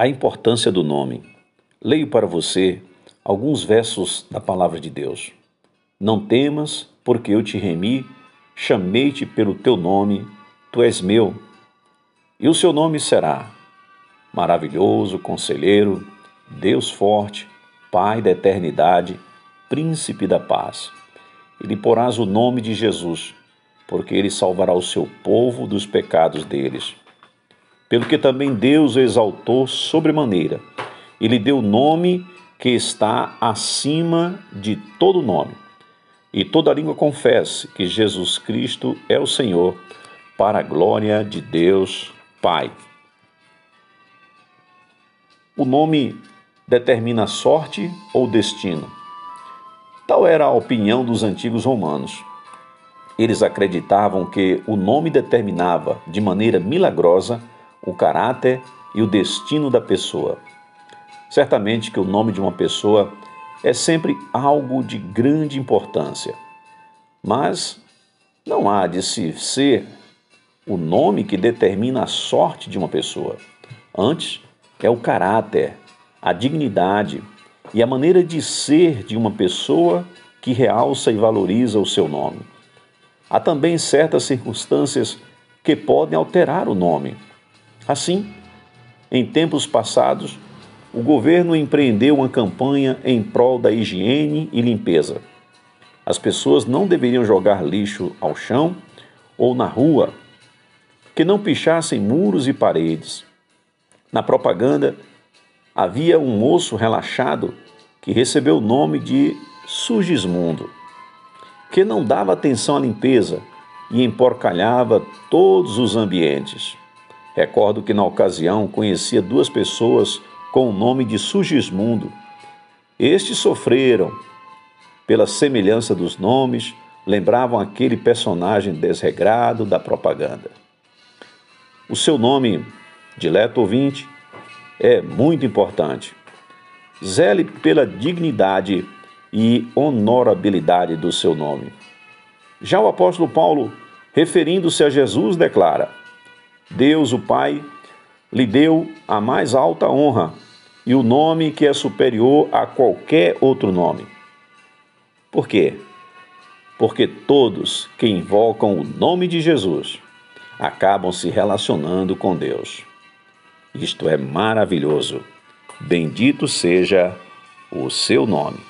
A importância do nome. Leio para você alguns versos da palavra de Deus. Não temas, porque eu te remi, chamei-te pelo teu nome, tu és meu. E o seu nome será Maravilhoso Conselheiro, Deus Forte, Pai da Eternidade, Príncipe da Paz. E lhe porás o nome de Jesus, porque ele salvará o seu povo dos pecados deles pelo que também Deus o exaltou sobremaneira e lhe deu nome que está acima de todo nome. E toda língua confesse que Jesus Cristo é o Senhor, para a glória de Deus Pai. O nome determina sorte ou destino. Tal era a opinião dos antigos romanos. Eles acreditavam que o nome determinava de maneira milagrosa o caráter e o destino da pessoa. Certamente que o nome de uma pessoa é sempre algo de grande importância, mas não há de se ser o nome que determina a sorte de uma pessoa. Antes, é o caráter, a dignidade e a maneira de ser de uma pessoa que realça e valoriza o seu nome. Há também certas circunstâncias que podem alterar o nome Assim, em tempos passados, o governo empreendeu uma campanha em prol da higiene e limpeza. As pessoas não deveriam jogar lixo ao chão ou na rua, que não pichassem muros e paredes. Na propaganda, havia um moço relaxado que recebeu o nome de Sugismundo, que não dava atenção à limpeza e emporcalhava todos os ambientes. Recordo que na ocasião conhecia duas pessoas com o nome de Sugismundo. Estes sofreram pela semelhança dos nomes, lembravam aquele personagem desregrado da propaganda. O seu nome, dileto ouvinte, é muito importante. Zele pela dignidade e honorabilidade do seu nome. Já o apóstolo Paulo, referindo-se a Jesus, declara: Deus, o Pai, lhe deu a mais alta honra e o nome que é superior a qualquer outro nome. Por quê? Porque todos que invocam o nome de Jesus acabam se relacionando com Deus. Isto é maravilhoso. Bendito seja o seu nome.